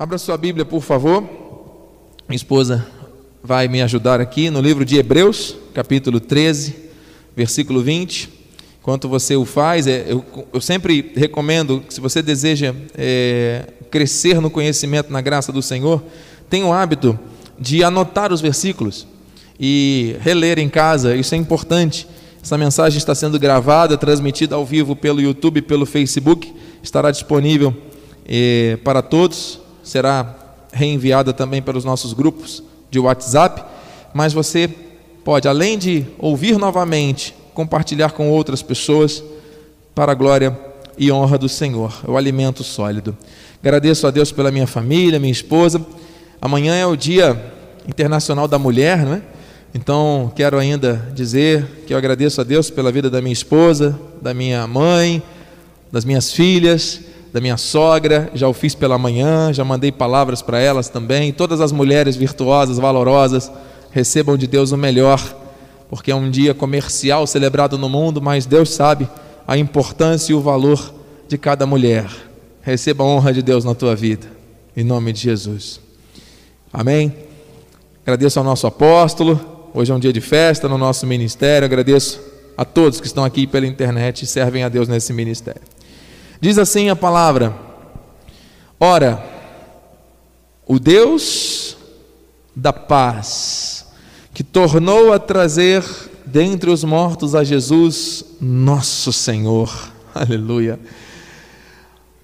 Abra sua Bíblia, por favor. Minha esposa vai me ajudar aqui no livro de Hebreus, capítulo 13, versículo 20. Enquanto você o faz, é, eu, sempre recomendo que, se você deseja é, crescer no conhecimento, na graça do Senhor, tenha o hábito de anotar os versículos e reler em casa, isso é importante. Essa mensagem está sendo gravada, transmitida ao vivo pelo YouTube, pelo Facebook, estará disponível eh, para todos, será reenviada também pelos nossos grupos de WhatsApp, mas você pode, além de ouvir novamente, compartilhar com outras pessoas para a glória e honra do Senhor, é o alimento sólido. Agradeço a Deus pela minha família, minha esposa. Amanhã é o Dia Internacional da Mulher, não é? Então, quero ainda dizer que eu agradeço a Deus pela vida da minha esposa, da minha mãe, das minhas filhas, da minha sogra. Já o fiz pela manhã, já mandei palavras para elas também. Todas as mulheres virtuosas, valorosas, recebam de Deus o melhor, porque é um dia comercial celebrado no mundo, mas Deus sabe a importância e o valor de cada mulher. Receba a honra de Deus na tua vida, em nome de Jesus. Amém. Agradeço ao nosso apóstolo Hoje é um dia de festa no nosso ministério. Agradeço a todos que estão aqui pela internet e servem a Deus nesse ministério. Diz assim a palavra: Ora, o Deus da paz, que tornou a trazer dentre os mortos a Jesus, nosso Senhor, aleluia,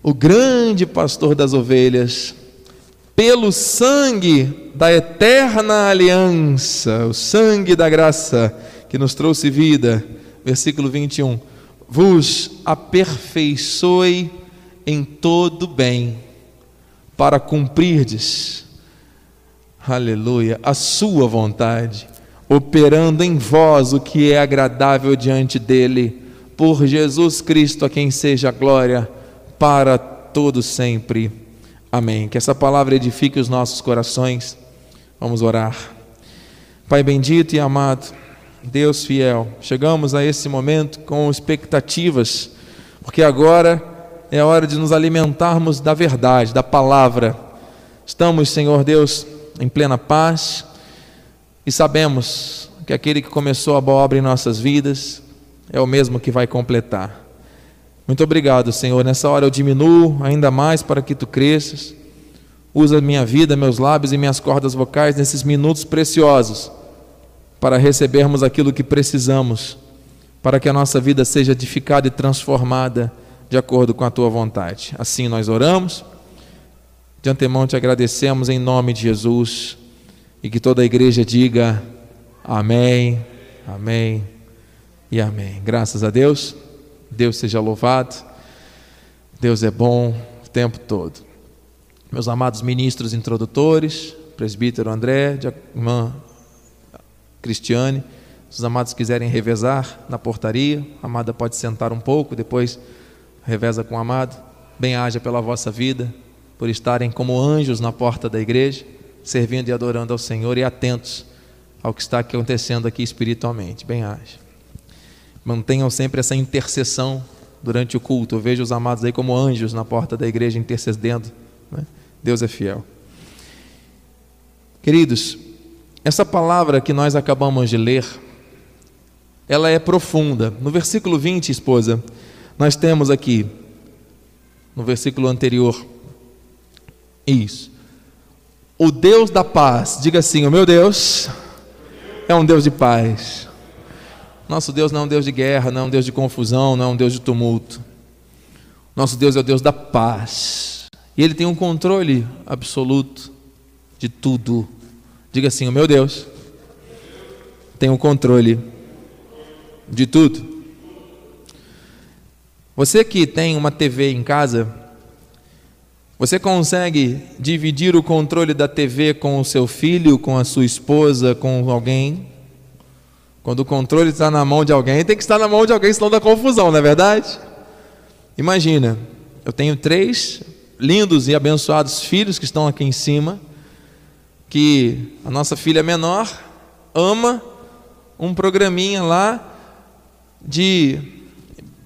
o grande pastor das ovelhas, pelo sangue da eterna aliança, o sangue da graça que nos trouxe vida. Versículo 21. Vos aperfeiçoe em todo bem, para cumprirdes, aleluia, a sua vontade, operando em vós o que é agradável diante dele, por Jesus Cristo, a quem seja a glória para todo sempre. Amém. Que essa palavra edifique os nossos corações. Vamos orar. Pai bendito e amado, Deus fiel, chegamos a esse momento com expectativas, porque agora é hora de nos alimentarmos da verdade, da palavra. Estamos, Senhor Deus, em plena paz e sabemos que aquele que começou a boa obra em nossas vidas é o mesmo que vai completar. Muito obrigado, Senhor. Nessa hora eu diminuo ainda mais para que tu cresças. Usa minha vida, meus lábios e minhas cordas vocais nesses minutos preciosos para recebermos aquilo que precisamos, para que a nossa vida seja edificada e transformada de acordo com a tua vontade. Assim nós oramos. De antemão te agradecemos em nome de Jesus e que toda a igreja diga amém, amém e amém. Graças a Deus. Deus seja louvado. Deus é bom o tempo todo. Meus amados ministros introdutores, presbítero André, irmã Cristiane, se os amados quiserem revezar na portaria, a amada pode sentar um pouco, depois reveza com o amado. Bem-haja pela vossa vida, por estarem como anjos na porta da igreja, servindo e adorando ao Senhor e atentos ao que está acontecendo aqui espiritualmente. Bem-haja. Mantenham sempre essa intercessão durante o culto. Eu vejo os amados aí como anjos na porta da igreja intercedendo. Né? Deus é fiel. Queridos, essa palavra que nós acabamos de ler, ela é profunda. No versículo 20, esposa, nós temos aqui, no versículo anterior, isso. O Deus da paz, diga assim: o meu Deus é um Deus de paz. Nosso Deus não é um Deus de guerra, não é um Deus de confusão, não é um Deus de tumulto. Nosso Deus é o Deus da paz. E Ele tem um controle absoluto de tudo. Diga assim: o meu Deus tem um controle de tudo. Você que tem uma TV em casa, você consegue dividir o controle da TV com o seu filho, com a sua esposa, com alguém? Quando o controle está na mão de alguém, tem que estar na mão de alguém, senão dá confusão, não é verdade? Imagina, eu tenho três lindos e abençoados filhos que estão aqui em cima, que a nossa filha menor ama um programinha lá de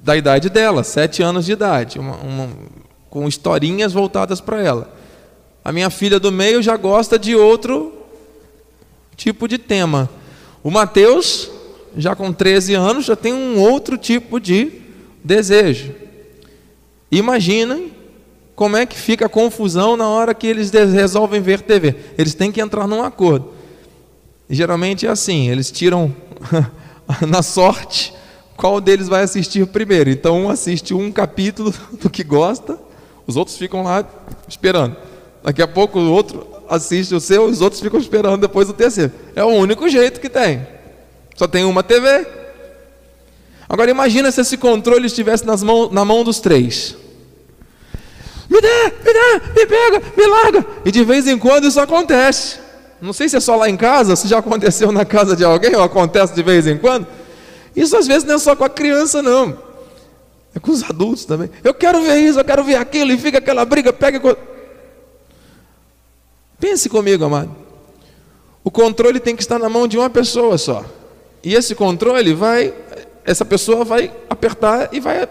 da idade dela, sete anos de idade, uma, uma, com historinhas voltadas para ela. A minha filha do meio já gosta de outro tipo de tema. O Mateus, já com 13 anos, já tem um outro tipo de desejo. Imaginem como é que fica a confusão na hora que eles resolvem ver TV. Eles têm que entrar num acordo. E geralmente é assim, eles tiram na sorte qual deles vai assistir primeiro. Então um assiste um capítulo do que gosta, os outros ficam lá esperando. Daqui a pouco o outro assiste o seu, os outros ficam esperando depois o terceiro. É o único jeito que tem. Só tem uma TV. Agora imagina se esse controle estivesse nas mão, na mão dos três. Me dá, me dá, me pega, me larga. E de vez em quando isso acontece. Não sei se é só lá em casa, se já aconteceu na casa de alguém, ou acontece de vez em quando. Isso às vezes não é só com a criança, não. É com os adultos também. Eu quero ver isso, eu quero ver aquilo, e fica aquela briga, pega. Pense comigo, amado. O controle tem que estar na mão de uma pessoa só. E esse controle vai, essa pessoa vai apertar e vai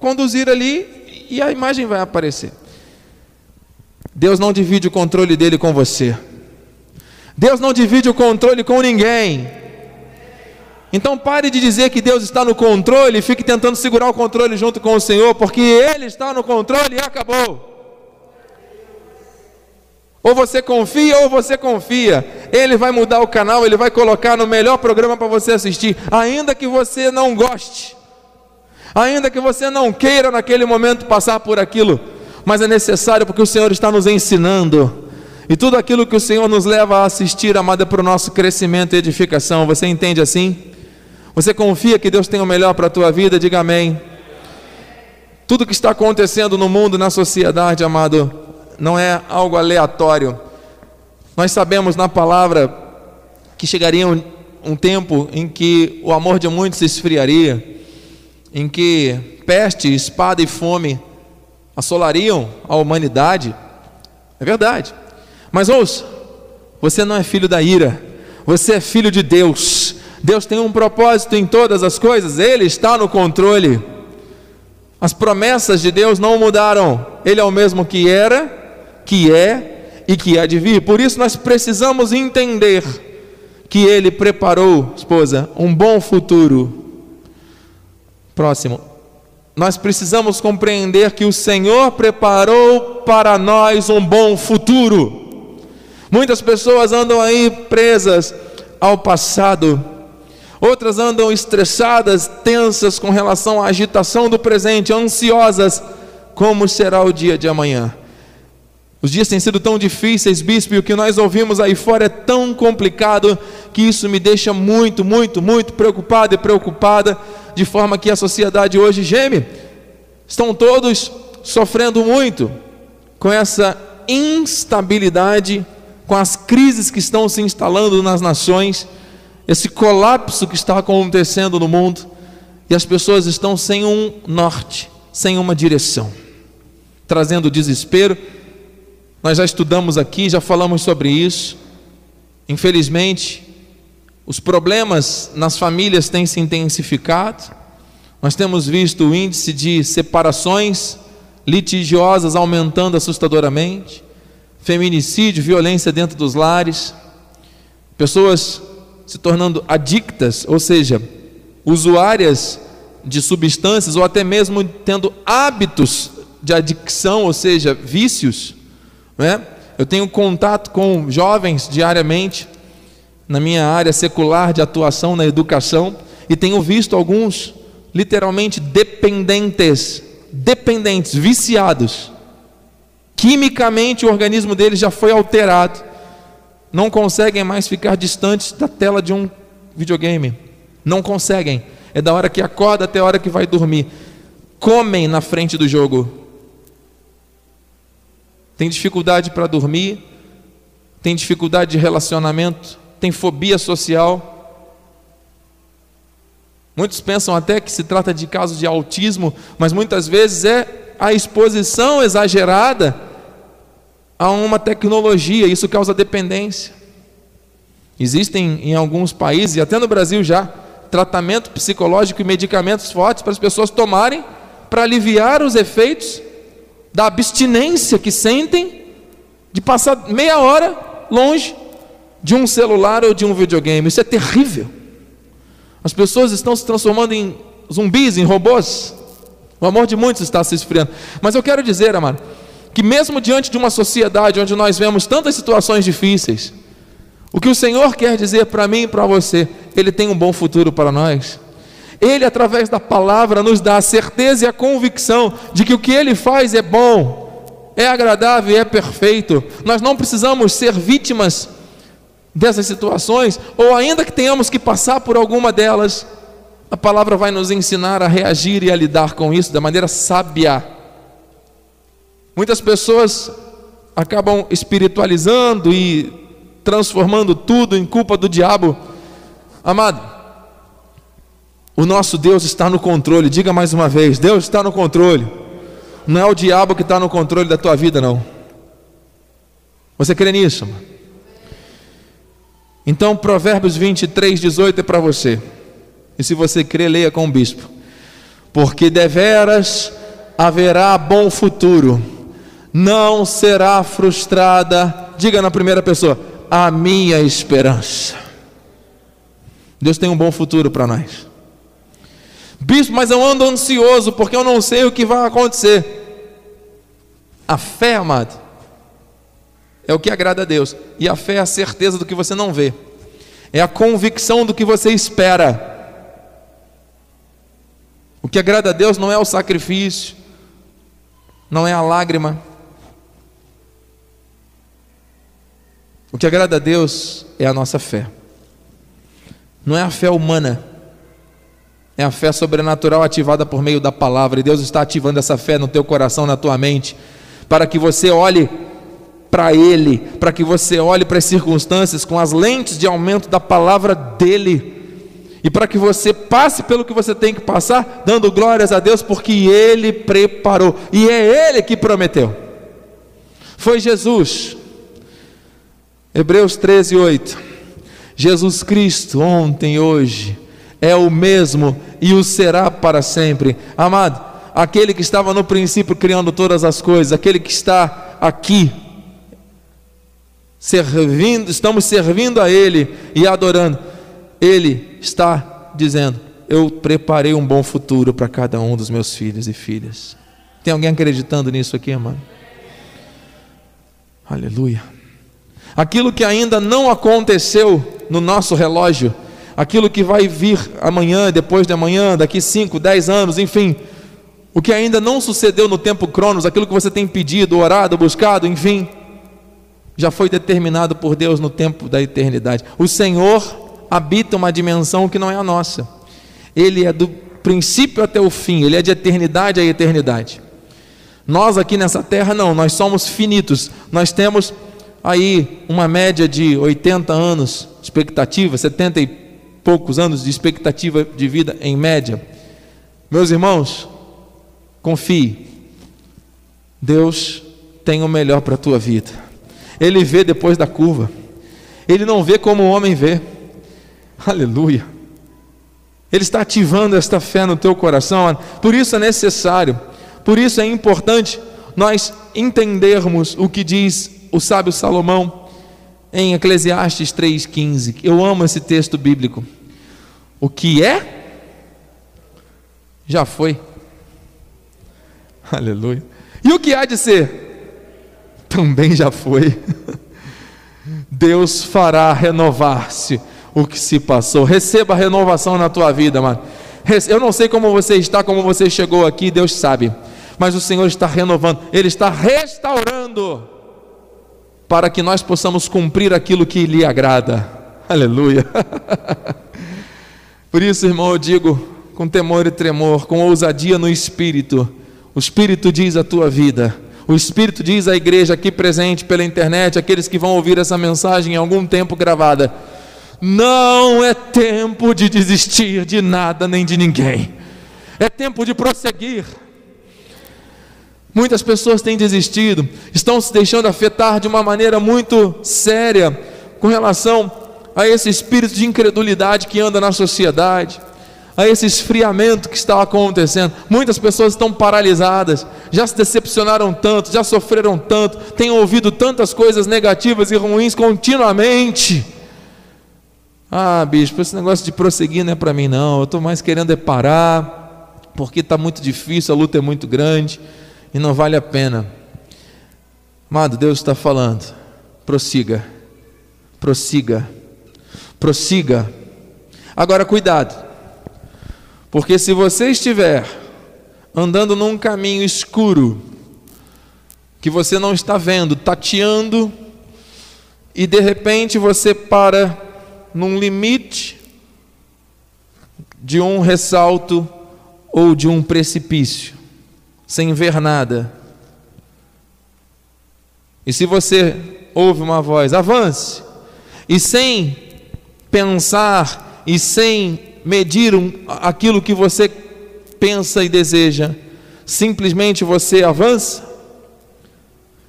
conduzir ali e a imagem vai aparecer. Deus não divide o controle dele com você. Deus não divide o controle com ninguém. Então pare de dizer que Deus está no controle e fique tentando segurar o controle junto com o Senhor, porque Ele está no controle e acabou. Ou você confia ou você confia. Ele vai mudar o canal, ele vai colocar no melhor programa para você assistir, ainda que você não goste. Ainda que você não queira naquele momento passar por aquilo, mas é necessário porque o Senhor está nos ensinando. E tudo aquilo que o Senhor nos leva a assistir, amada, é para o nosso crescimento e edificação. Você entende assim? Você confia que Deus tem o melhor para a tua vida? Diga amém. Tudo que está acontecendo no mundo, na sociedade, amado, não é algo aleatório. Nós sabemos na palavra que chegaria um, um tempo em que o amor de muitos se esfriaria, em que peste, espada e fome assolariam a humanidade. É verdade. Mas ouça, você não é filho da ira, você é filho de Deus. Deus tem um propósito em todas as coisas, Ele está no controle. As promessas de Deus não mudaram, Ele é o mesmo que era, que é e que há de vir. Por isso nós precisamos entender que Ele preparou, esposa, um bom futuro. Próximo. Nós precisamos compreender que o Senhor preparou para nós um bom futuro. Muitas pessoas andam aí presas ao passado, outras andam estressadas, tensas com relação à agitação do presente, ansiosas como será o dia de amanhã. Os dias têm sido tão difíceis, bispo, e o que nós ouvimos aí fora é tão complicado que isso me deixa muito, muito, muito preocupado e preocupada, de forma que a sociedade hoje geme. Estão todos sofrendo muito com essa instabilidade, com as crises que estão se instalando nas nações, esse colapso que está acontecendo no mundo, e as pessoas estão sem um norte, sem uma direção, trazendo desespero nós já estudamos aqui, já falamos sobre isso. Infelizmente, os problemas nas famílias têm se intensificado. Nós temos visto o índice de separações litigiosas aumentando assustadoramente, feminicídio, violência dentro dos lares, pessoas se tornando adictas, ou seja, usuárias de substâncias ou até mesmo tendo hábitos de adicção, ou seja, vícios é? Eu tenho contato com jovens diariamente na minha área secular de atuação na educação e tenho visto alguns literalmente dependentes, dependentes, viciados. Quimicamente o organismo deles já foi alterado. Não conseguem mais ficar distantes da tela de um videogame. Não conseguem. É da hora que acorda até a hora que vai dormir. Comem na frente do jogo tem dificuldade para dormir, tem dificuldade de relacionamento, tem fobia social. Muitos pensam até que se trata de casos de autismo, mas muitas vezes é a exposição exagerada a uma tecnologia, isso causa dependência. Existem em alguns países, e até no Brasil já, tratamento psicológico e medicamentos fortes para as pessoas tomarem para aliviar os efeitos da abstinência que sentem de passar meia hora longe de um celular ou de um videogame. Isso é terrível. As pessoas estão se transformando em zumbis, em robôs. O amor de muitos está se esfriando. Mas eu quero dizer, amado, que mesmo diante de uma sociedade onde nós vemos tantas situações difíceis, o que o Senhor quer dizer para mim e para você, Ele tem um bom futuro para nós. Ele, através da palavra, nos dá a certeza e a convicção de que o que Ele faz é bom, é agradável e é perfeito. Nós não precisamos ser vítimas dessas situações, ou ainda que tenhamos que passar por alguma delas, a palavra vai nos ensinar a reagir e a lidar com isso da maneira sábia. Muitas pessoas acabam espiritualizando e transformando tudo em culpa do diabo. Amado, o nosso Deus está no controle. Diga mais uma vez: Deus está no controle. Não é o diabo que está no controle da tua vida, não. Você crê nisso? Mano? Então, Provérbios 23, 18 é para você. E se você crê, leia com o bispo. Porque deveras haverá bom futuro, não será frustrada. Diga na primeira pessoa: a minha esperança. Deus tem um bom futuro para nós. Bispo, mas eu ando ansioso porque eu não sei o que vai acontecer. A fé, amado, é o que agrada a Deus. E a fé é a certeza do que você não vê, é a convicção do que você espera. O que agrada a Deus não é o sacrifício, não é a lágrima, O que agrada a Deus é a nossa fé. Não é a fé humana, é a fé sobrenatural ativada por meio da palavra. E Deus está ativando essa fé no teu coração, na tua mente, para que você olhe para Ele, para que você olhe para as circunstâncias com as lentes de aumento da palavra dEle, e para que você passe pelo que você tem que passar, dando glórias a Deus, porque Ele preparou, e é Ele que prometeu. Foi Jesus Hebreus 13, 8. Jesus Cristo, ontem e hoje, é o mesmo e o será para sempre. Amado, aquele que estava no princípio criando todas as coisas, aquele que está aqui, servindo, estamos servindo a Ele e adorando, Ele está dizendo: Eu preparei um bom futuro para cada um dos meus filhos e filhas. Tem alguém acreditando nisso aqui, amado? Aleluia aquilo que ainda não aconteceu no nosso relógio, aquilo que vai vir amanhã, depois de amanhã, daqui 5, 10 anos, enfim, o que ainda não sucedeu no tempo cronos, aquilo que você tem pedido, orado, buscado, enfim, já foi determinado por Deus no tempo da eternidade. O Senhor habita uma dimensão que não é a nossa. Ele é do princípio até o fim, ele é de eternidade a eternidade. Nós aqui nessa terra não, nós somos finitos. Nós temos aí uma média de 80 anos de expectativa, 70 e poucos anos de expectativa de vida em média. Meus irmãos, confie. Deus tem o melhor para a tua vida. Ele vê depois da curva. Ele não vê como o homem vê. Aleluia. Ele está ativando esta fé no teu coração. Por isso é necessário, por isso é importante nós entendermos o que diz o sábio Salomão em Eclesiastes 3,15. Eu amo esse texto bíblico. O que é, já foi. Aleluia. E o que há de ser, também já foi. Deus fará renovar-se o que se passou. Receba a renovação na tua vida, mano. Eu não sei como você está, como você chegou aqui, Deus sabe. Mas o Senhor está renovando, Ele está restaurando para que nós possamos cumprir aquilo que lhe agrada. Aleluia. Por isso, irmão, eu digo com temor e tremor, com ousadia no espírito. O espírito diz a tua vida. O espírito diz à igreja aqui presente pela internet, aqueles que vão ouvir essa mensagem em algum tempo gravada: não é tempo de desistir de nada nem de ninguém. É tempo de prosseguir. Muitas pessoas têm desistido, estão se deixando afetar de uma maneira muito séria com relação a esse espírito de incredulidade que anda na sociedade. A esse esfriamento que está acontecendo. Muitas pessoas estão paralisadas, já se decepcionaram tanto, já sofreram tanto, têm ouvido tantas coisas negativas e ruins continuamente. Ah, bispo, esse negócio de prosseguir não é para mim, não. Eu estou mais querendo é parar, porque está muito difícil, a luta é muito grande e não vale a pena. Amado, Deus está falando, prossiga, prossiga, prossiga. Agora, cuidado. Porque se você estiver andando num caminho escuro, que você não está vendo, tateando, e de repente você para num limite de um ressalto ou de um precipício, sem ver nada. E se você ouve uma voz, avance, e sem pensar e sem medir aquilo que você pensa e deseja, simplesmente você avança.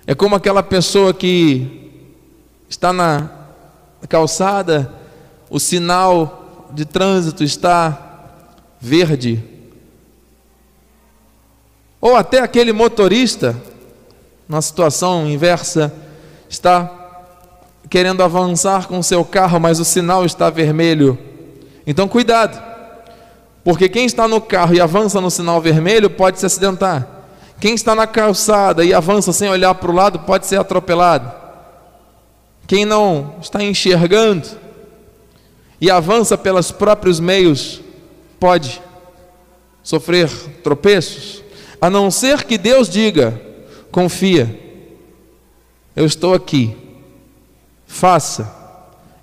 É como aquela pessoa que está na calçada, o sinal de trânsito está verde. Ou até aquele motorista, na situação inversa, está querendo avançar com seu carro, mas o sinal está vermelho então, cuidado, porque quem está no carro e avança no sinal vermelho pode se acidentar. Quem está na calçada e avança sem olhar para o lado pode ser atropelado. Quem não está enxergando e avança pelos próprios meios pode sofrer tropeços, a não ser que Deus diga: confia, eu estou aqui, faça,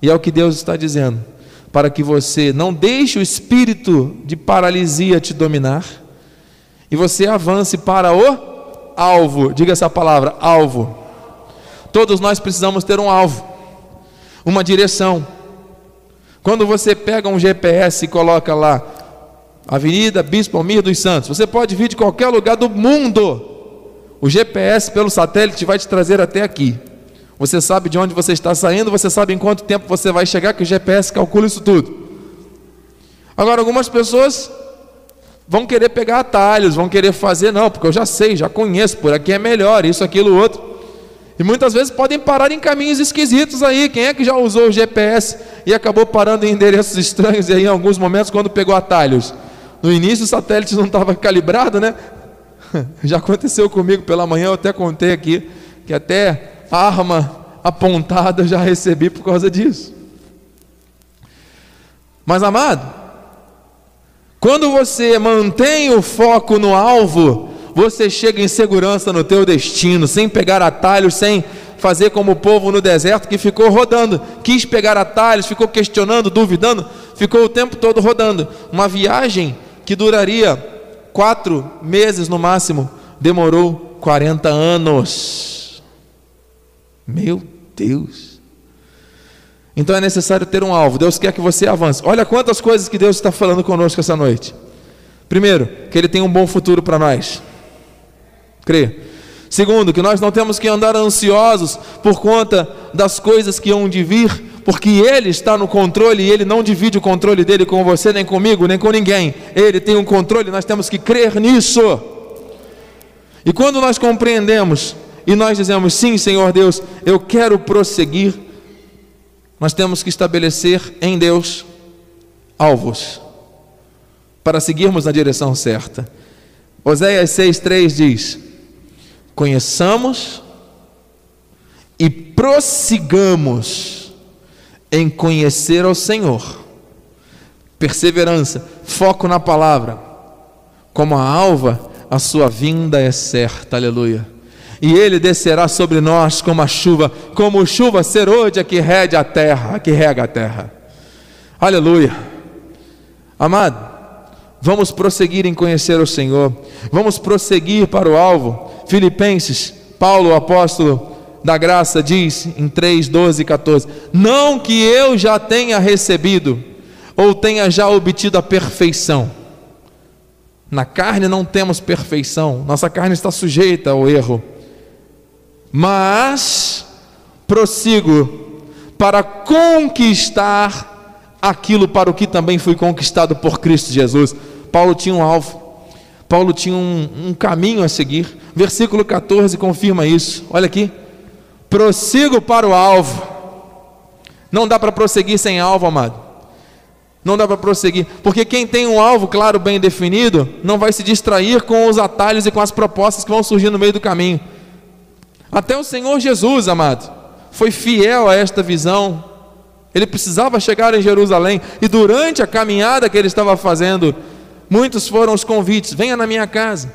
e é o que Deus está dizendo para que você não deixe o espírito de paralisia te dominar e você avance para o alvo. Diga essa palavra, alvo. Todos nós precisamos ter um alvo, uma direção. Quando você pega um GPS e coloca lá Avenida Bispo Almir dos Santos, você pode vir de qualquer lugar do mundo. O GPS pelo satélite vai te trazer até aqui. Você sabe de onde você está saindo, você sabe em quanto tempo você vai chegar, que o GPS calcula isso tudo. Agora, algumas pessoas vão querer pegar atalhos, vão querer fazer, não, porque eu já sei, já conheço, por aqui é melhor, isso, aquilo, outro. E muitas vezes podem parar em caminhos esquisitos aí. Quem é que já usou o GPS e acabou parando em endereços estranhos aí, em alguns momentos quando pegou atalhos? No início o satélite não estava calibrado, né? Já aconteceu comigo pela manhã, eu até contei aqui que até arma apontada eu já recebi por causa disso. Mas amado, quando você mantém o foco no alvo, você chega em segurança no teu destino, sem pegar atalhos, sem fazer como o povo no deserto que ficou rodando, quis pegar atalhos, ficou questionando, duvidando, ficou o tempo todo rodando. Uma viagem que duraria quatro meses no máximo, demorou 40 anos. Meu Deus. Então é necessário ter um alvo. Deus quer que você avance. Olha quantas coisas que Deus está falando conosco essa noite. Primeiro, que Ele tem um bom futuro para nós. Crê. Segundo, que nós não temos que andar ansiosos por conta das coisas que hão de vir, porque Ele está no controle e Ele não divide o controle dele com você, nem comigo, nem com ninguém. Ele tem um controle, nós temos que crer nisso. E quando nós compreendemos e nós dizemos: sim, Senhor Deus, eu quero prosseguir, nós temos que estabelecer em Deus alvos para seguirmos na direção certa. Oséias 6,3 diz: Conheçamos e prossigamos em conhecer ao Senhor. Perseverança, foco na palavra. Como a alva, a sua vinda é certa. Aleluia e ele descerá sobre nós como a chuva, como chuva serôdia que rega a terra, que rega a terra. Aleluia. Amado, vamos prosseguir em conhecer o Senhor. Vamos prosseguir para o alvo. Filipenses, Paulo, o apóstolo da graça, diz em 3, 12 e 14: Não que eu já tenha recebido ou tenha já obtido a perfeição. Na carne não temos perfeição, nossa carne está sujeita ao erro mas prossigo para conquistar aquilo para o que também fui conquistado por Cristo Jesus. Paulo tinha um alvo, Paulo tinha um, um caminho a seguir. Versículo 14 confirma isso. Olha aqui. Prossigo para o alvo. Não dá para prosseguir sem alvo, amado. Não dá para prosseguir, porque quem tem um alvo claro, bem definido, não vai se distrair com os atalhos e com as propostas que vão surgir no meio do caminho. Até o Senhor Jesus, amado, foi fiel a esta visão. Ele precisava chegar em Jerusalém e durante a caminhada que ele estava fazendo, muitos foram os convites: venha na minha casa,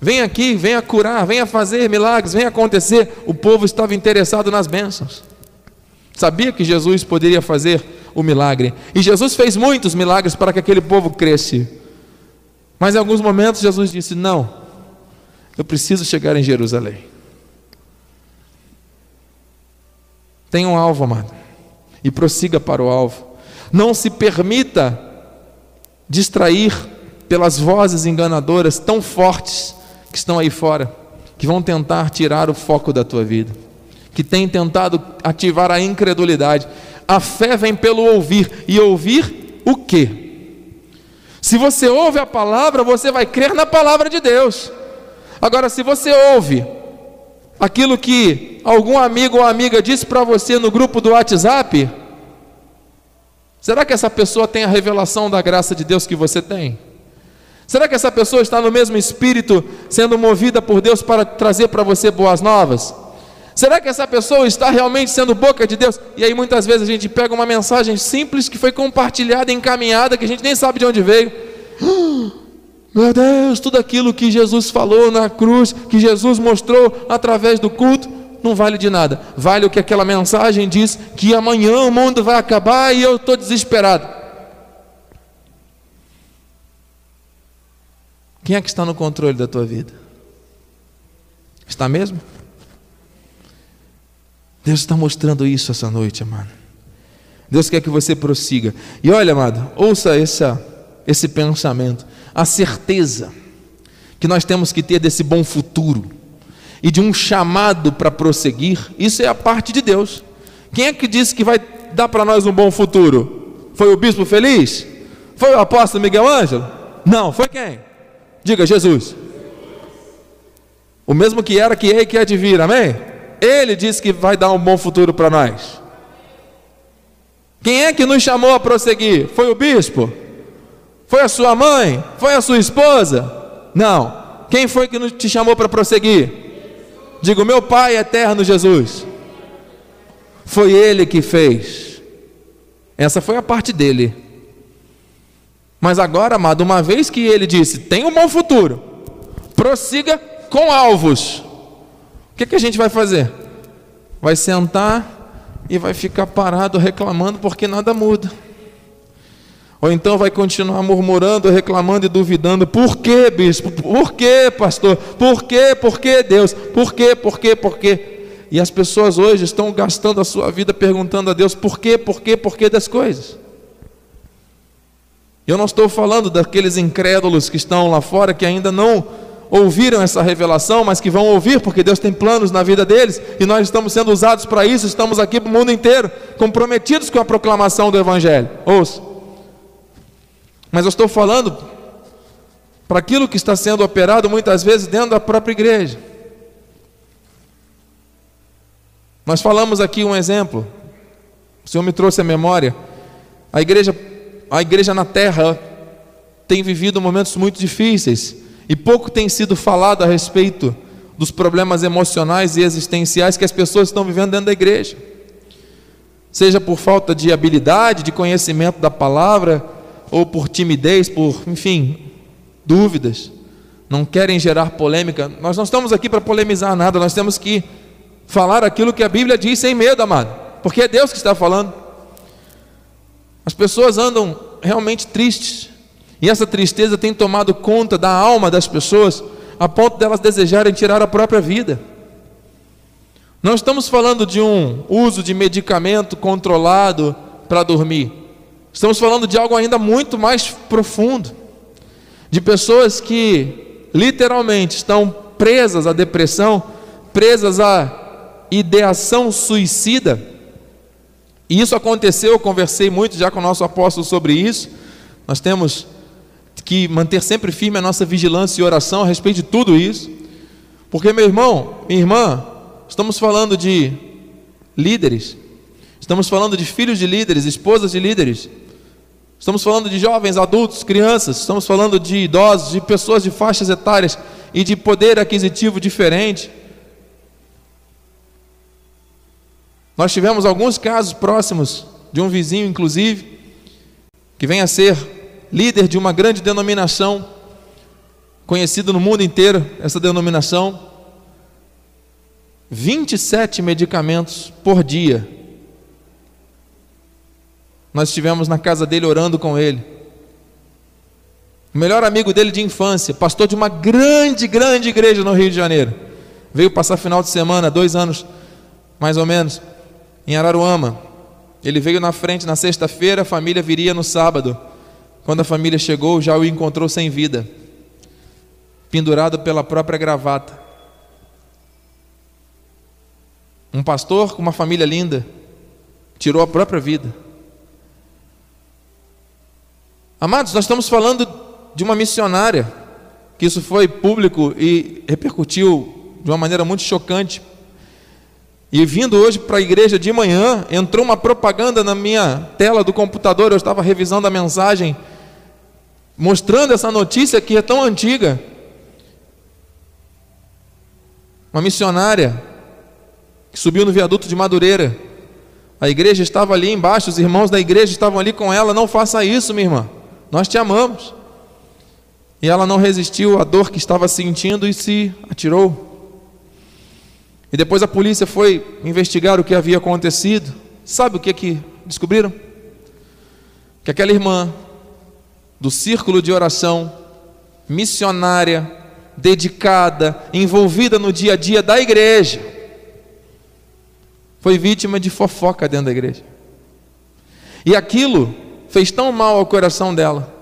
venha aqui, venha curar, venha fazer milagres, venha acontecer. O povo estava interessado nas bênçãos. Sabia que Jesus poderia fazer o milagre. E Jesus fez muitos milagres para que aquele povo cresce. Mas em alguns momentos Jesus disse: Não, eu preciso chegar em Jerusalém. Tenha um alvo, amado, e prossiga para o alvo. Não se permita distrair pelas vozes enganadoras tão fortes que estão aí fora, que vão tentar tirar o foco da tua vida, que têm tentado ativar a incredulidade. A fé vem pelo ouvir, e ouvir o quê? Se você ouve a palavra, você vai crer na palavra de Deus. Agora, se você ouve aquilo que algum amigo ou amiga disse para você no grupo do WhatsApp, será que essa pessoa tem a revelação da graça de Deus que você tem? Será que essa pessoa está no mesmo espírito, sendo movida por Deus para trazer para você boas novas? Será que essa pessoa está realmente sendo boca de Deus? E aí muitas vezes a gente pega uma mensagem simples que foi compartilhada, encaminhada, que a gente nem sabe de onde veio. Meu Deus, tudo aquilo que Jesus falou na cruz, que Jesus mostrou através do culto, não vale de nada. Vale o que aquela mensagem diz: que amanhã o mundo vai acabar e eu estou desesperado. Quem é que está no controle da tua vida? Está mesmo? Deus está mostrando isso essa noite, amado. Deus quer que você prossiga. E olha, amado, ouça essa, esse pensamento a certeza que nós temos que ter desse bom futuro e de um chamado para prosseguir, isso é a parte de Deus. Quem é que disse que vai dar para nós um bom futuro? Foi o bispo feliz? Foi o apóstolo Miguel Ângelo? Não, foi quem? Diga Jesus. O mesmo que era, que é e que é de vir, amém? Ele disse que vai dar um bom futuro para nós. Quem é que nos chamou a prosseguir? Foi o bispo? Foi a sua mãe? Foi a sua esposa? Não. Quem foi que te chamou para prosseguir? Digo, meu Pai eterno Jesus. Foi Ele que fez. Essa foi a parte dele. Mas agora, amado, uma vez que Ele disse: tem um bom futuro, prossiga com alvos. O que, que a gente vai fazer? Vai sentar e vai ficar parado reclamando porque nada muda. Ou então vai continuar murmurando, reclamando e duvidando: por que, bispo? Por que, pastor? Por que, por que, Deus? Por que, por que, por que? E as pessoas hoje estão gastando a sua vida perguntando a Deus por que, por que, por que das coisas. Eu não estou falando daqueles incrédulos que estão lá fora que ainda não ouviram essa revelação, mas que vão ouvir, porque Deus tem planos na vida deles e nós estamos sendo usados para isso, estamos aqui para o mundo inteiro, comprometidos com a proclamação do Evangelho. Ouça. Mas eu estou falando para aquilo que está sendo operado muitas vezes dentro da própria igreja. Nós falamos aqui um exemplo. O Senhor me trouxe a memória. A igreja, a igreja na terra tem vivido momentos muito difíceis e pouco tem sido falado a respeito dos problemas emocionais e existenciais que as pessoas estão vivendo dentro da igreja. Seja por falta de habilidade, de conhecimento da palavra, ou por timidez, por, enfim, dúvidas, não querem gerar polêmica. Nós não estamos aqui para polemizar nada, nós temos que falar aquilo que a Bíblia diz sem medo, amado, porque é Deus que está falando. As pessoas andam realmente tristes, e essa tristeza tem tomado conta da alma das pessoas, a ponto delas desejarem tirar a própria vida. Não estamos falando de um uso de medicamento controlado para dormir. Estamos falando de algo ainda muito mais profundo, de pessoas que literalmente estão presas à depressão, presas à ideação suicida, E isso aconteceu, eu conversei muito já com o nosso apóstolo sobre isso. Nós temos que manter sempre firme a nossa vigilância e oração a respeito de tudo isso. Porque, meu irmão, minha irmã, estamos falando de líderes, estamos falando de filhos de líderes, esposas de líderes, estamos falando de jovens, adultos, crianças, estamos falando de idosos, de pessoas de faixas etárias e de poder aquisitivo diferente. Nós tivemos alguns casos próximos de um vizinho, inclusive, que vem a ser líder de uma grande denominação, conhecida no mundo inteiro, essa denominação. 27 medicamentos por dia. Nós estivemos na casa dele orando com ele. O melhor amigo dele de infância, pastor de uma grande, grande igreja no Rio de Janeiro. Veio passar final de semana, dois anos mais ou menos em Araruama. Ele veio na frente na sexta-feira, a família viria no sábado. Quando a família chegou, já o encontrou sem vida, pendurado pela própria gravata. Um pastor com uma família linda tirou a própria vida. Amados, nós estamos falando de uma missionária, que isso foi público e repercutiu de uma maneira muito chocante e vindo hoje para a igreja de manhã, entrou uma propaganda na minha tela do computador, eu estava revisando a mensagem, mostrando essa notícia que é tão antiga. Uma missionária que subiu no viaduto de Madureira. A igreja estava ali embaixo, os irmãos da igreja estavam ali com ela. Não faça isso, minha irmã. Nós te amamos. E ela não resistiu à dor que estava sentindo e se atirou. E depois a polícia foi investigar o que havia acontecido. Sabe o que que descobriram? Que aquela irmã do círculo de oração, missionária, dedicada, envolvida no dia a dia da igreja, foi vítima de fofoca dentro da igreja. E aquilo fez tão mal ao coração dela,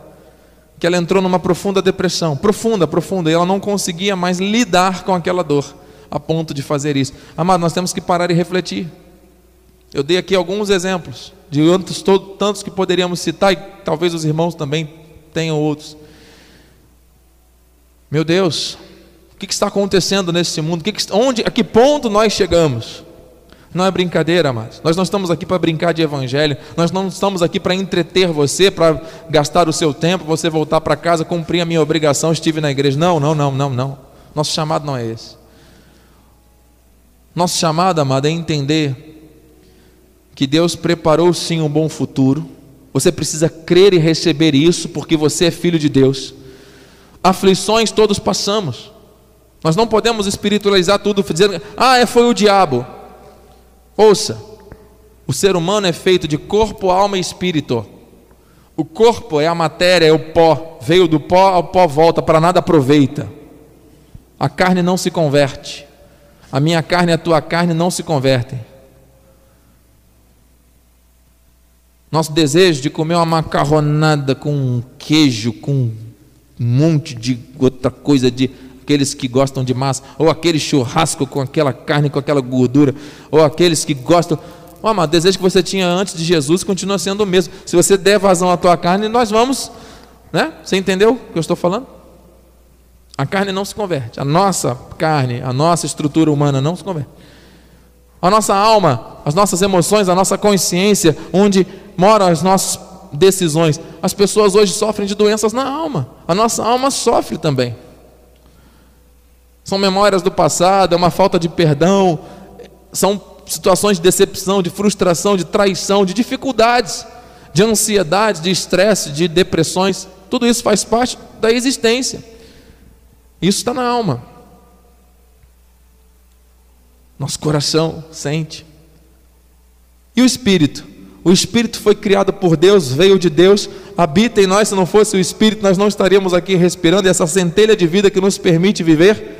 que ela entrou numa profunda depressão, profunda, profunda, e ela não conseguia mais lidar com aquela dor a ponto de fazer isso. Amado, nós temos que parar e refletir. Eu dei aqui alguns exemplos de tantos, tantos que poderíamos citar e talvez os irmãos também tenham outros. Meu Deus, o que está acontecendo nesse mundo? Onde, a que ponto nós chegamos? Não é brincadeira, amados. Nós não estamos aqui para brincar de evangelho. Nós não estamos aqui para entreter você, para gastar o seu tempo, você voltar para casa, cumprir a minha obrigação, estive na igreja. Não, não, não, não, não. Nosso chamado não é esse. Nosso chamado, amado, é entender que Deus preparou sim um bom futuro. Você precisa crer e receber isso, porque você é filho de Deus. Aflições todos passamos. Nós não podemos espiritualizar tudo dizendo, ah, é, foi o diabo. Ouça, o ser humano é feito de corpo, alma e espírito. O corpo é a matéria, é o pó. Veio do pó ao pó volta, para nada aproveita. A carne não se converte a minha carne e a tua carne não se convertem. Nosso desejo de comer uma macarronada com queijo, com um monte de outra coisa, de aqueles que gostam de massa, ou aquele churrasco com aquela carne, com aquela gordura, ou aqueles que gostam. Oh, o desejo que você tinha antes de Jesus continua sendo o mesmo. Se você der vazão à tua carne, nós vamos, né? Você entendeu o que eu estou falando? A carne não se converte. A nossa carne, a nossa estrutura humana não se converte. A nossa alma, as nossas emoções, a nossa consciência, onde moram as nossas decisões. As pessoas hoje sofrem de doenças na alma. A nossa alma sofre também. São memórias do passado, é uma falta de perdão, são situações de decepção, de frustração, de traição, de dificuldades, de ansiedade, de estresse, de depressões. Tudo isso faz parte da existência. Isso está na alma. Nosso coração sente. E o Espírito? O Espírito foi criado por Deus, veio de Deus, habita em nós. Se não fosse o Espírito, nós não estaríamos aqui respirando essa centelha de vida que nos permite viver.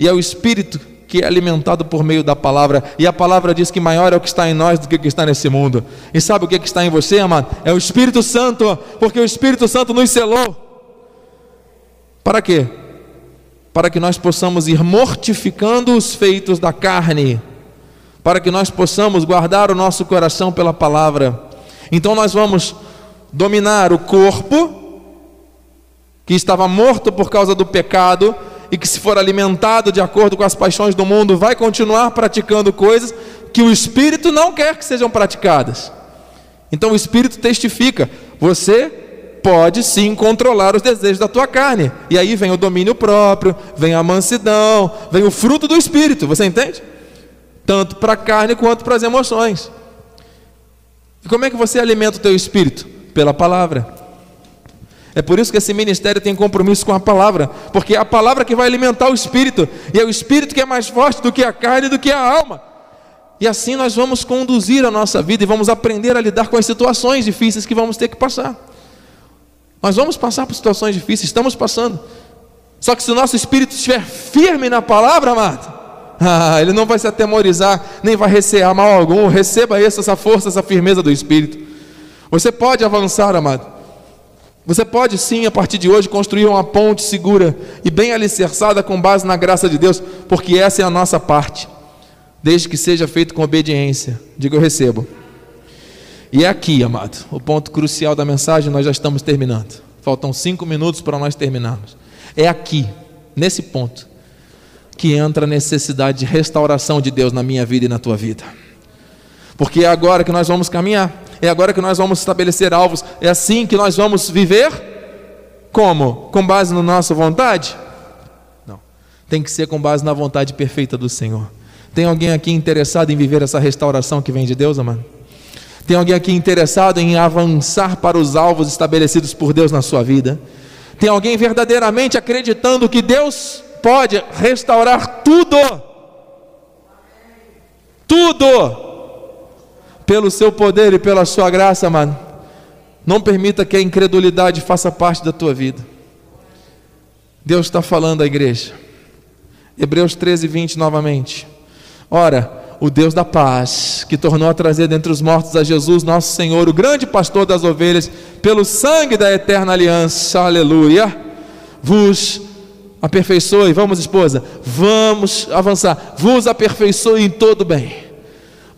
E é o Espírito que é alimentado por meio da palavra. E a palavra diz que maior é o que está em nós do que o que está nesse mundo. E sabe o que está em você, amado? É o Espírito Santo, porque o Espírito Santo nos selou. Para quê? para que nós possamos ir mortificando os feitos da carne. para que nós possamos guardar o nosso coração pela palavra. Então nós vamos dominar o corpo, que estava morto por causa do pecado, e que, se for alimentado de acordo com as paixões do mundo, vai continuar praticando coisas que o espírito não quer que sejam praticadas. Então o espírito testifica: você pode sim controlar os desejos da tua carne. E aí vem o domínio próprio, vem a mansidão, vem o fruto do espírito, você entende? Tanto para a carne quanto para as emoções. E como é que você alimenta o teu espírito? Pela palavra. É por isso que esse ministério tem compromisso com a palavra, porque é a palavra que vai alimentar o espírito, e é o espírito que é mais forte do que a carne e do que a alma. E assim nós vamos conduzir a nossa vida e vamos aprender a lidar com as situações difíceis que vamos ter que passar. Nós vamos passar por situações difíceis, estamos passando. Só que se o nosso espírito estiver firme na palavra, amado, ah, ele não vai se atemorizar, nem vai recear mal algum. Receba essa, essa força, essa firmeza do espírito. Você pode avançar, amado. Você pode sim, a partir de hoje, construir uma ponte segura e bem alicerçada com base na graça de Deus, porque essa é a nossa parte, desde que seja feito com obediência. Diga eu recebo. E é aqui, amado, o ponto crucial da mensagem, nós já estamos terminando. Faltam cinco minutos para nós terminarmos. É aqui, nesse ponto, que entra a necessidade de restauração de Deus na minha vida e na tua vida. Porque é agora que nós vamos caminhar, é agora que nós vamos estabelecer alvos, é assim que nós vamos viver. Como? Com base na nossa vontade? Não. Tem que ser com base na vontade perfeita do Senhor. Tem alguém aqui interessado em viver essa restauração que vem de Deus, amado? Tem alguém aqui interessado em avançar para os alvos estabelecidos por Deus na sua vida? Tem alguém verdadeiramente acreditando que Deus pode restaurar tudo? Tudo! Pelo seu poder e pela sua graça, mano. Não permita que a incredulidade faça parte da tua vida. Deus está falando à igreja. Hebreus 13, 20 novamente. Ora, o Deus da paz, que tornou a trazer dentre os mortos a Jesus, nosso Senhor, o grande pastor das ovelhas, pelo sangue da eterna aliança, aleluia, vos aperfeiçoe, vamos esposa, vamos avançar, vos aperfeiçoe em todo bem,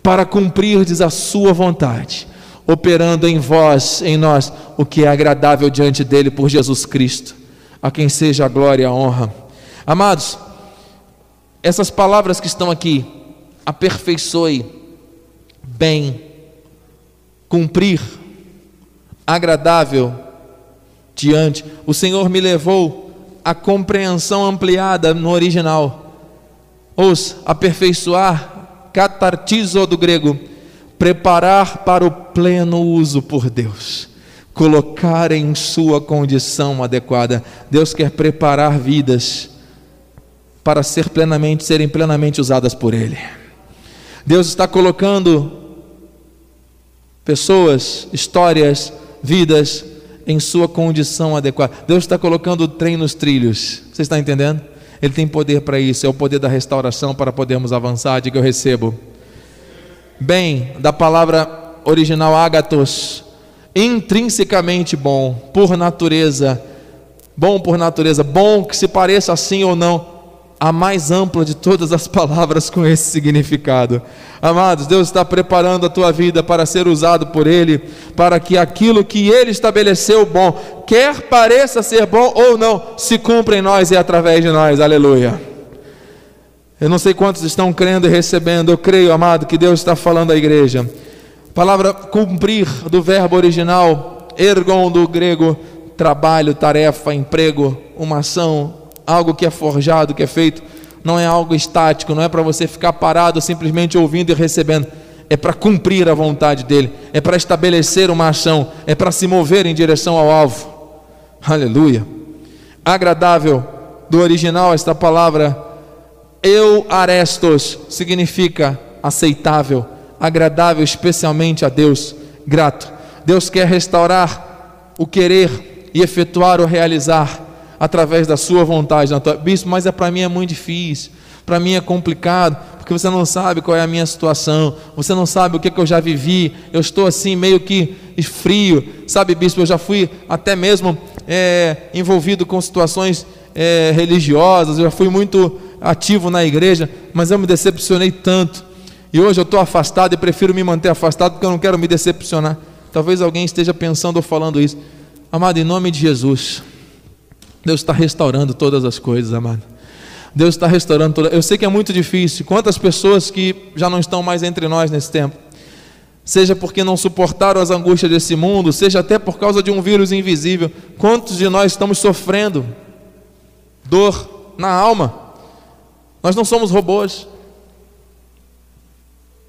para cumprirdes a sua vontade, operando em vós, em nós, o que é agradável diante dele por Jesus Cristo, a quem seja a glória e a honra. Amados, essas palavras que estão aqui, aperfeiçoe, bem, cumprir, agradável diante. O Senhor me levou à compreensão ampliada no original. Os aperfeiçoar, catartizo do grego, preparar para o pleno uso por Deus, colocar em sua condição adequada. Deus quer preparar vidas para ser plenamente, serem plenamente usadas por Ele. Deus está colocando pessoas, histórias, vidas em sua condição adequada. Deus está colocando o trem nos trilhos. Você está entendendo? Ele tem poder para isso, é o poder da restauração para podermos avançar. Diga eu recebo. Bem, da palavra original agatos, intrinsecamente bom, por natureza, bom por natureza, bom que se pareça assim ou não, a mais ampla de todas as palavras com esse significado. Amados, Deus está preparando a tua vida para ser usado por Ele, para que aquilo que Ele estabeleceu bom, quer pareça ser bom ou não, se cumpra em nós e através de nós. Aleluia. Eu não sei quantos estão crendo e recebendo, eu creio, amado, que Deus está falando à igreja. Palavra cumprir do verbo original, ergon do grego, trabalho, tarefa, emprego, uma ação, algo que é forjado, que é feito, não é algo estático, não é para você ficar parado simplesmente ouvindo e recebendo, é para cumprir a vontade dele, é para estabelecer uma ação, é para se mover em direção ao alvo. Aleluia. Agradável do original esta palavra eu arestos significa aceitável, agradável especialmente a Deus, grato. Deus quer restaurar o querer e efetuar o realizar através da sua vontade tua bispo, mas é para mim é muito difícil, para mim é complicado, porque você não sabe qual é a minha situação, você não sabe o que, que eu já vivi, eu estou assim meio que frio, sabe, bispo, eu já fui até mesmo é, envolvido com situações é, religiosas, eu já fui muito ativo na igreja, mas eu me decepcionei tanto. E hoje eu estou afastado e prefiro me manter afastado porque eu não quero me decepcionar. Talvez alguém esteja pensando ou falando isso. Amado, em nome de Jesus, Deus está restaurando todas as coisas, amado. Deus está restaurando todas. Eu sei que é muito difícil. Quantas pessoas que já não estão mais entre nós nesse tempo? Seja porque não suportaram as angústias desse mundo, seja até por causa de um vírus invisível. Quantos de nós estamos sofrendo dor na alma? Nós não somos robôs.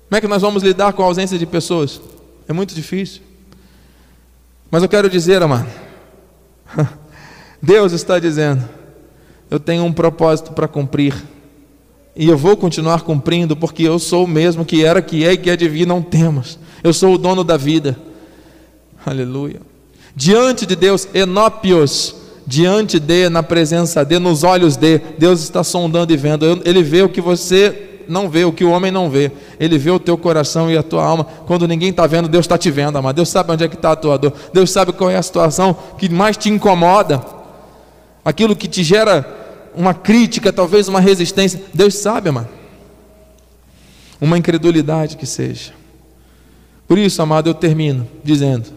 Como é que nós vamos lidar com a ausência de pessoas? É muito difícil. Mas eu quero dizer, amado, Deus está dizendo: eu tenho um propósito para cumprir. E eu vou continuar cumprindo, porque eu sou o mesmo que era, que é e que é de vir, não temos. Eu sou o dono da vida. Aleluia. Diante de Deus, enópios, diante de, na presença de, nos olhos de, Deus está sondando e vendo. Ele vê o que você não vê, o que o homem não vê. Ele vê o teu coração e a tua alma. Quando ninguém está vendo, Deus está te vendo, amado. Deus sabe onde é que está a tua dor. Deus sabe qual é a situação que mais te incomoda. Aquilo que te gera uma crítica, talvez uma resistência. Deus sabe, amado. Uma incredulidade que seja. Por isso, amado, eu termino dizendo: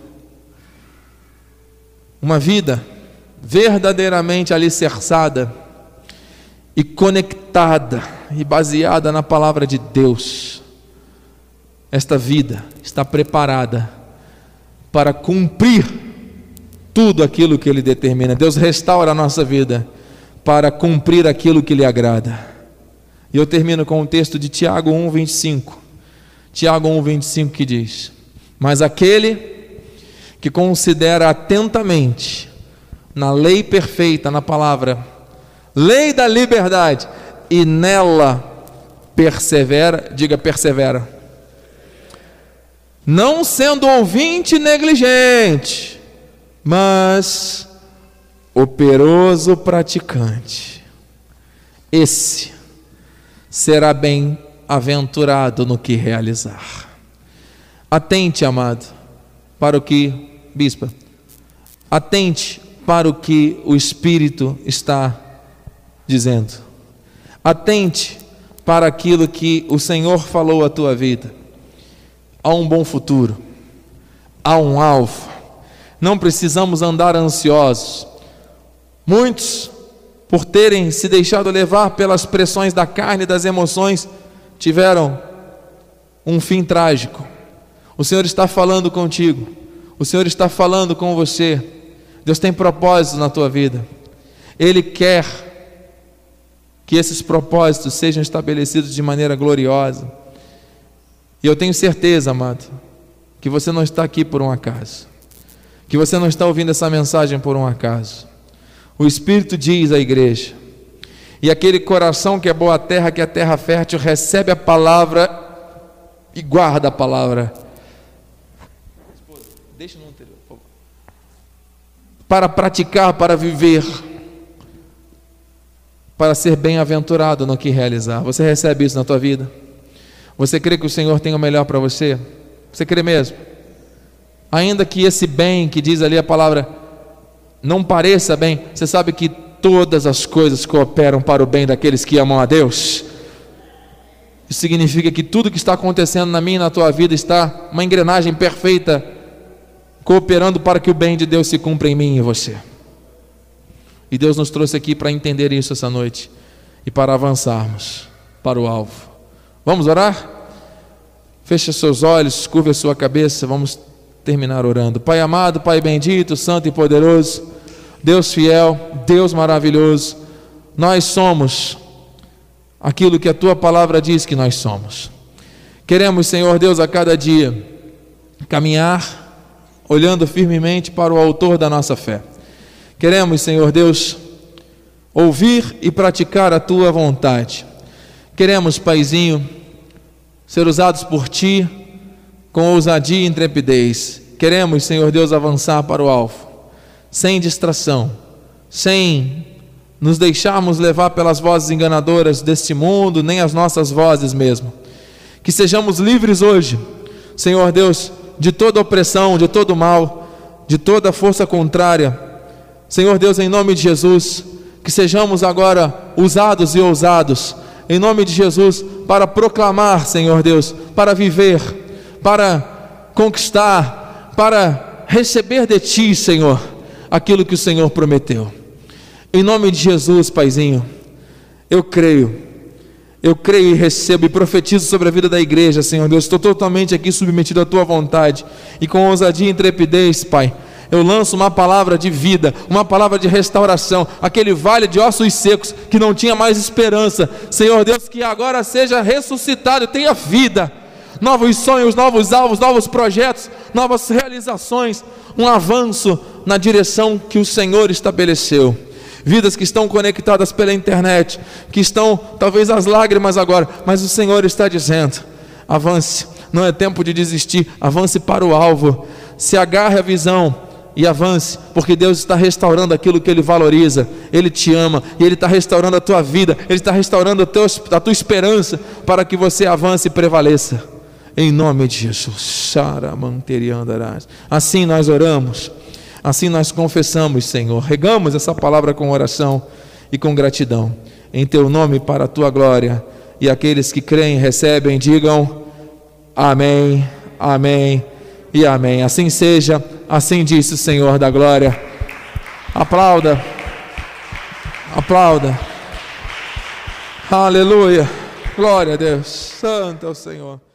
uma vida verdadeiramente alicerçada e conectada e baseada na palavra de Deus, esta vida está preparada para cumprir tudo aquilo que Ele determina. Deus restaura a nossa vida para cumprir aquilo que lhe agrada. E eu termino com o texto de Tiago 1, 25. Tiago 1, 25 que diz: Mas aquele que considera atentamente na lei perfeita, na palavra, lei da liberdade, e nela persevera, diga persevera, não sendo ouvinte negligente, mas operoso praticante. Esse será bem-aventurado no que realizar. Atente, amado, para o que, bispa, atente para o que o Espírito está dizendo. Atente para aquilo que o Senhor falou à tua vida. Há um bom futuro, há um alvo. Não precisamos andar ansiosos. Muitos, por terem se deixado levar pelas pressões da carne e das emoções, tiveram um fim trágico. O Senhor está falando contigo, o Senhor está falando com você. Deus tem propósitos na tua vida. Ele quer que esses propósitos sejam estabelecidos de maneira gloriosa. E eu tenho certeza, amado, que você não está aqui por um acaso. Que você não está ouvindo essa mensagem por um acaso. O Espírito diz à igreja: e aquele coração que é boa terra, que é terra fértil, recebe a palavra e guarda a palavra. Deixa no anterior para praticar, para viver, para ser bem-aventurado no que realizar. Você recebe isso na tua vida? Você crê que o Senhor tem o melhor para você? Você crê mesmo? Ainda que esse bem que diz ali a palavra não pareça bem, você sabe que todas as coisas cooperam para o bem daqueles que amam a Deus. Isso significa que tudo que está acontecendo na minha e na tua vida está uma engrenagem perfeita cooperando para que o bem de Deus se cumpra em mim e em você. E Deus nos trouxe aqui para entender isso essa noite e para avançarmos para o alvo. Vamos orar? Feche seus olhos, curva a sua cabeça, vamos terminar orando. Pai amado, Pai bendito, santo e poderoso, Deus fiel, Deus maravilhoso, nós somos aquilo que a tua palavra diz que nós somos. Queremos, Senhor Deus, a cada dia caminhar olhando firmemente para o Autor da nossa fé. Queremos, Senhor Deus, ouvir e praticar a tua vontade. Queremos, Paizinho, ser usados por Ti com ousadia e intrepidez. Queremos, Senhor Deus, avançar para o alvo, sem distração, sem nos deixarmos levar pelas vozes enganadoras deste mundo, nem as nossas vozes mesmo. Que sejamos livres hoje, Senhor Deus, de toda opressão, de todo mal, de toda força contrária. Senhor Deus, em nome de Jesus, que sejamos agora usados e ousados em nome de Jesus, para proclamar, Senhor Deus, para viver, para conquistar, para receber de Ti, Senhor, aquilo que o Senhor prometeu. Em nome de Jesus, Paizinho, eu creio, eu creio e recebo e profetizo sobre a vida da igreja, Senhor Deus. Estou totalmente aqui submetido à Tua vontade e com ousadia e intrepidez, Pai eu lanço uma palavra de vida, uma palavra de restauração, aquele vale de ossos secos que não tinha mais esperança. Senhor Deus, que agora seja ressuscitado, tenha vida, novos sonhos, novos alvos, novos projetos, novas realizações, um avanço na direção que o Senhor estabeleceu. Vidas que estão conectadas pela internet, que estão talvez às lágrimas agora, mas o Senhor está dizendo: avance, não é tempo de desistir, avance para o alvo, se agarre à visão, e avance, porque Deus está restaurando aquilo que Ele valoriza, Ele te ama, e Ele está restaurando a tua vida, Ele está restaurando a tua esperança para que você avance e prevaleça, em nome de Jesus. Assim nós oramos, assim nós confessamos, Senhor, regamos essa palavra com oração e com gratidão, em Teu nome, para a Tua glória, e aqueles que creem, recebem, digam Amém, Amém e Amém. Assim seja. Assim disse o Senhor da glória. Aplauda. Aplauda. Aleluia. Glória a Deus. Santo é o Senhor.